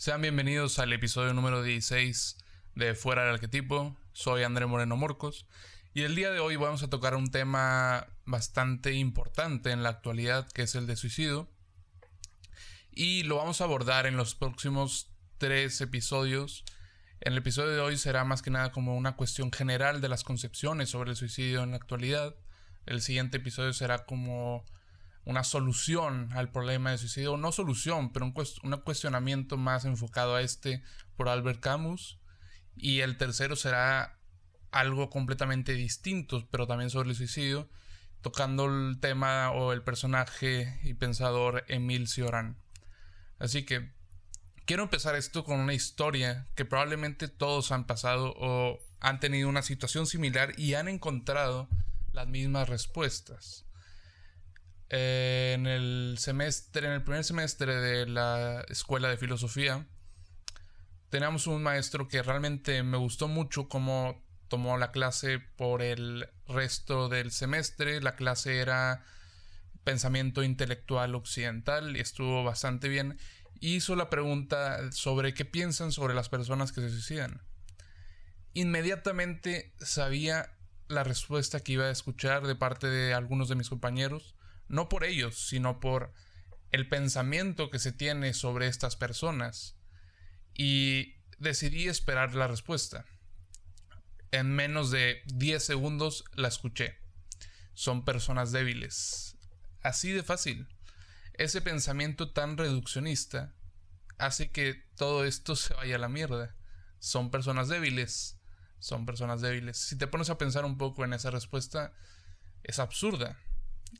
Sean bienvenidos al episodio número 16 de Fuera del Arquetipo. Soy André Moreno Morcos y el día de hoy vamos a tocar un tema bastante importante en la actualidad que es el de suicidio. Y lo vamos a abordar en los próximos tres episodios. En el episodio de hoy será más que nada como una cuestión general de las concepciones sobre el suicidio en la actualidad. El siguiente episodio será como una solución al problema de suicidio, no solución, pero un, cuestionamiento más enfocado a este por Albert Camus. Y el tercero será algo completamente distinto, pero también sobre el suicidio, tocando el tema o el personaje y pensador Emil Cioran. Así que quiero empezar esto con una historia que probablemente todos han pasado o han tenido una situación similar y han encontrado las mismas respuestas. Eh, en el semestre, en el primer semestre de la escuela de filosofía, teníamos un maestro que realmente me gustó mucho cómo tomó la clase por el resto del semestre. La clase era pensamiento intelectual occidental y estuvo bastante bien. Hizo la pregunta sobre qué piensan sobre las personas que se suicidan. Inmediatamente sabía la respuesta que iba a escuchar de parte de algunos de mis compañeros no por ellos, sino por el pensamiento que se tiene sobre estas personas. Y decidí esperar la respuesta. En menos de 10 segundos la escuché. Son personas débiles. Así de fácil. Ese pensamiento tan reduccionista hace que todo esto se vaya a la mierda. Son personas débiles. Son personas débiles. Si te pones a pensar un poco en esa respuesta, es absurda.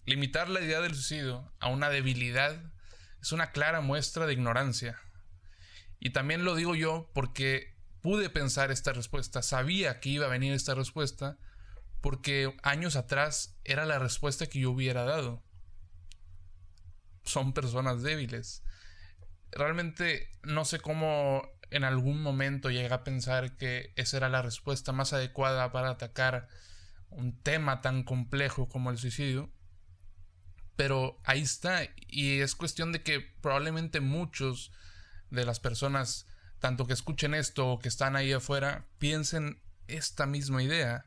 Limitar la idea del suicidio a una debilidad es una clara muestra de ignorancia. Y también lo digo yo porque pude pensar esta respuesta, sabía que iba a venir esta respuesta, porque años atrás era la respuesta que yo hubiera dado. Son personas débiles. Realmente no sé cómo en algún momento llegué a pensar que esa era la respuesta más adecuada para atacar un tema tan complejo como el suicidio. Pero ahí está. Y es cuestión de que probablemente muchos de las personas, tanto que escuchen esto o que están ahí afuera, piensen esta misma idea.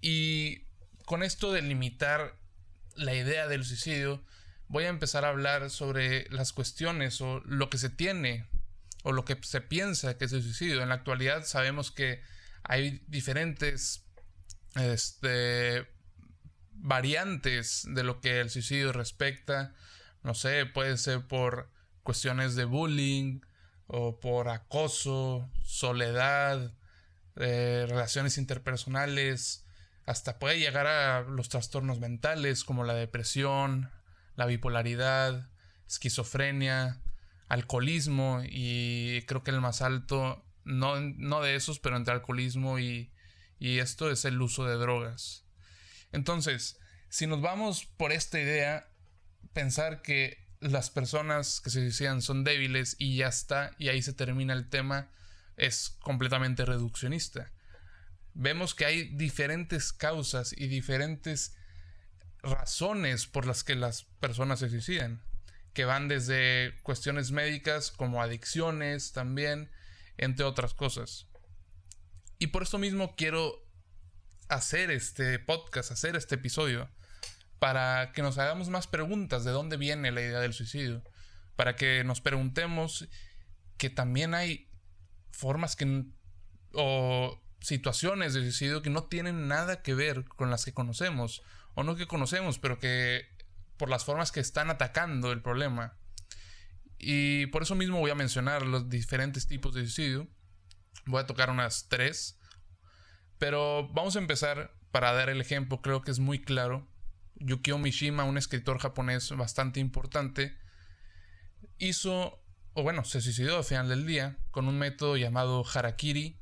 Y con esto de limitar la idea del suicidio, voy a empezar a hablar sobre las cuestiones o lo que se tiene o lo que se piensa que es el suicidio. En la actualidad sabemos que hay diferentes este, variantes de lo que el suicidio respecta. No sé, puede ser por cuestiones de bullying o por acoso, soledad, eh, relaciones interpersonales, hasta puede llegar a los trastornos mentales como la depresión, la bipolaridad, esquizofrenia, alcoholismo y creo que el más alto, no, no de esos, pero entre alcoholismo y, y esto es el uso de drogas. Entonces, si nos vamos por esta idea, pensar que las personas que se suicidan son débiles y ya está, y ahí se termina el tema, es completamente reduccionista. Vemos que hay diferentes causas y diferentes razones por las que las personas se suicidan, que van desde cuestiones médicas como adicciones también, entre otras cosas. Y por eso mismo quiero hacer este podcast, hacer este episodio, para que nos hagamos más preguntas de dónde viene la idea del suicidio, para que nos preguntemos que también hay formas que o situaciones de suicidio que no tienen nada que ver con las que conocemos, o no que conocemos, pero que por las formas que están atacando el problema. Y por eso mismo voy a mencionar los diferentes tipos de suicidio. Voy a tocar unas tres pero vamos a empezar para dar el ejemplo, creo que es muy claro. Yukio Mishima, un escritor japonés bastante importante, hizo, o bueno, se suicidó al final del día con un método llamado harakiri,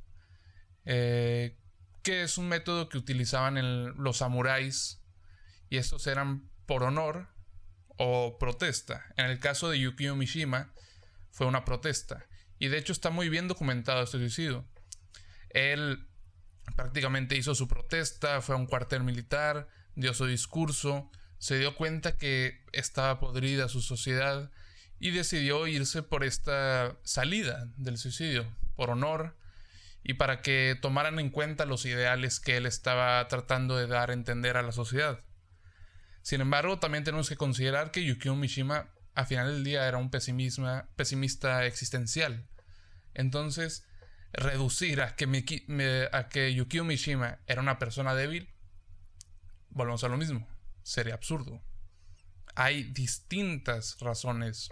eh, que es un método que utilizaban los samuráis y estos eran por honor o protesta. En el caso de Yukio Mishima fue una protesta y de hecho está muy bien documentado este suicidio. Él prácticamente hizo su protesta, fue a un cuartel militar, dio su discurso, se dio cuenta que estaba podrida su sociedad y decidió irse por esta salida del suicidio, por honor y para que tomaran en cuenta los ideales que él estaba tratando de dar a entender a la sociedad. Sin embargo, también tenemos que considerar que Yukio Mishima a final del día era un pesimista existencial. Entonces, reducir a que, a que Yukio Mishima era una persona débil, volvemos a lo mismo, sería absurdo. Hay distintas razones.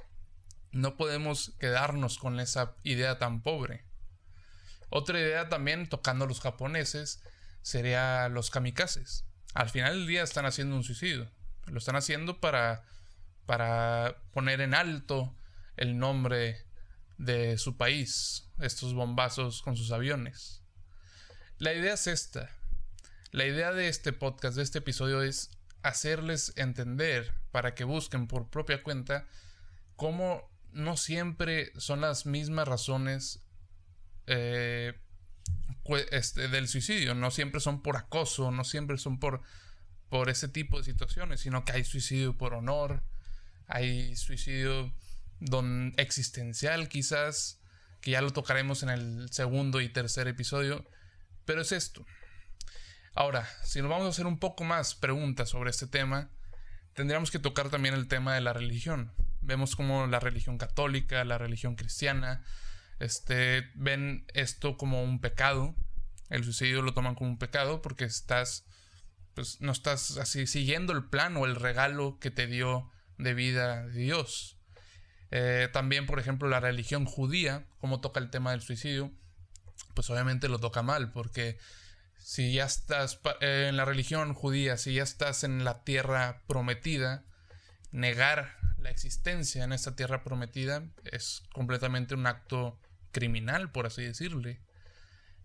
No podemos quedarnos con esa idea tan pobre. Otra idea también, tocando a los japoneses, sería los kamikazes. Al final del día están haciendo un suicidio. Lo están haciendo para, para poner en alto el nombre de su país, estos bombazos con sus aviones. La idea es esta. La idea de este podcast, de este episodio, es hacerles entender para que busquen por propia cuenta cómo no siempre son las mismas razones eh, este, del suicidio, no siempre son por acoso, no siempre son por por ese tipo de situaciones, sino que hay suicidio por honor, hay suicidio don existencial quizás, que ya lo tocaremos en el segundo y tercer episodio, pero es esto. Ahora, si nos vamos a hacer un poco más preguntas sobre este tema, tendríamos que tocar también el tema de la religión. Vemos como la religión católica, la religión cristiana, este, ven esto como un pecado. El suicidio lo toman como un pecado porque estás pues no estás así siguiendo el plan o el regalo que te dio de vida Dios. Eh, también, por ejemplo, la religión judía, como toca el tema del suicidio, pues obviamente lo toca mal, porque si ya estás eh, en la religión judía, si ya estás en la tierra prometida, negar la existencia en esta tierra prometida es completamente un acto criminal, por así decirle.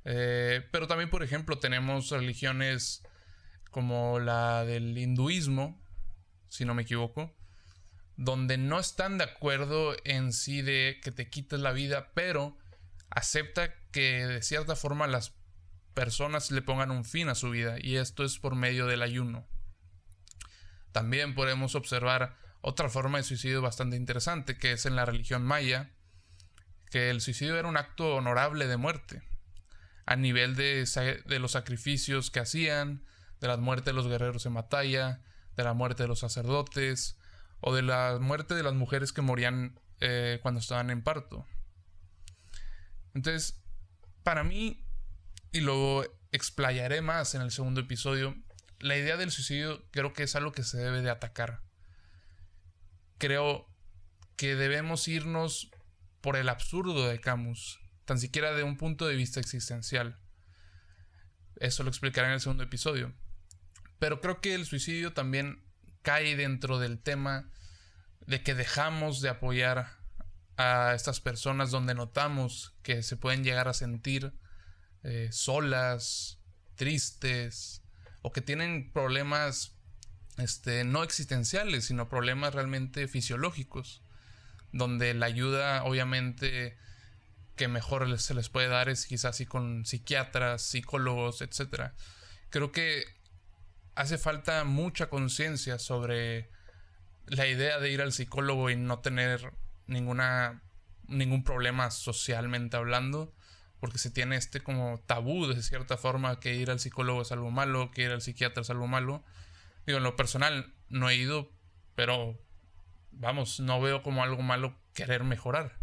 Eh, pero también, por ejemplo, tenemos religiones como la del hinduismo, si no me equivoco, donde no están de acuerdo en sí de que te quites la vida, pero acepta que de cierta forma las personas le pongan un fin a su vida y esto es por medio del ayuno. También podemos observar otra forma de suicidio bastante interesante que es en la religión maya, que el suicidio era un acto honorable de muerte, a nivel de, de los sacrificios que hacían, de la muerte de los guerreros en batalla, de la muerte de los sacerdotes o de la muerte de las mujeres que morían eh, cuando estaban en parto. Entonces, para mí, y lo explayaré más en el segundo episodio, la idea del suicidio creo que es algo que se debe de atacar. Creo que debemos irnos por el absurdo de Camus, tan siquiera de un punto de vista existencial. Eso lo explicaré en el segundo episodio. Pero creo que el suicidio también cae dentro del tema de que dejamos de apoyar a estas personas donde notamos que se pueden llegar a sentir eh, solas, tristes o que tienen problemas este, no existenciales, sino problemas realmente fisiológicos, donde la ayuda obviamente que mejor se les puede dar es quizás así con psiquiatras, psicólogos, etc. Creo que hace falta mucha conciencia sobre la idea de ir al psicólogo y no tener ninguna ningún problema socialmente hablando, porque se tiene este como tabú de cierta forma que ir al psicólogo es algo malo, que ir al psiquiatra es algo malo. Digo, en lo personal no he ido, pero vamos, no veo como algo malo querer mejorar,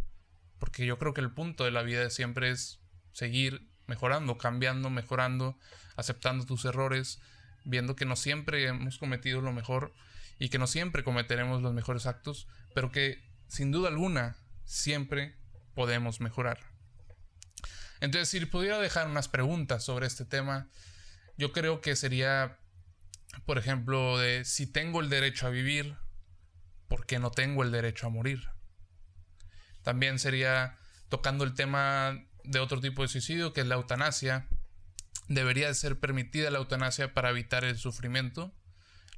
porque yo creo que el punto de la vida siempre es seguir mejorando, cambiando, mejorando, aceptando tus errores, viendo que no siempre hemos cometido lo mejor y que no siempre cometeremos los mejores actos, pero que sin duda alguna siempre podemos mejorar. Entonces, si pudiera dejar unas preguntas sobre este tema, yo creo que sería, por ejemplo, de si tengo el derecho a vivir, ¿por qué no tengo el derecho a morir? También sería tocando el tema de otro tipo de suicidio, que es la eutanasia, debería ser permitida la eutanasia para evitar el sufrimiento.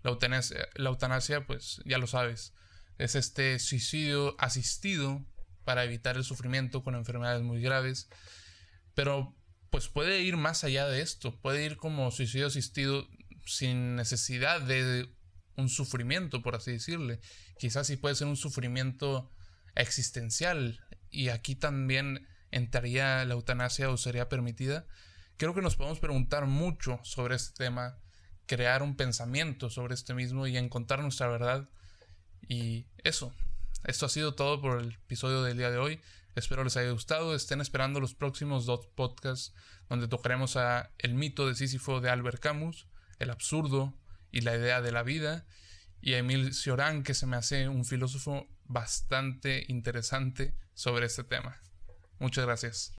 La eutanasia, la eutanasia, pues ya lo sabes, es este suicidio asistido para evitar el sufrimiento con enfermedades muy graves. Pero pues puede ir más allá de esto, puede ir como suicidio asistido sin necesidad de un sufrimiento, por así decirle. Quizás sí puede ser un sufrimiento existencial y aquí también entraría la eutanasia o sería permitida, creo que nos podemos preguntar mucho sobre este tema, crear un pensamiento sobre este mismo y encontrar nuestra verdad. Y eso, esto ha sido todo por el episodio del día de hoy. Espero les haya gustado. Estén esperando los próximos dos podcasts donde tocaremos a El mito de Sísifo de Albert Camus, el absurdo y la idea de la vida, y a Emil Cioran, que se me hace un filósofo bastante interesante sobre este tema. Muchas gracias.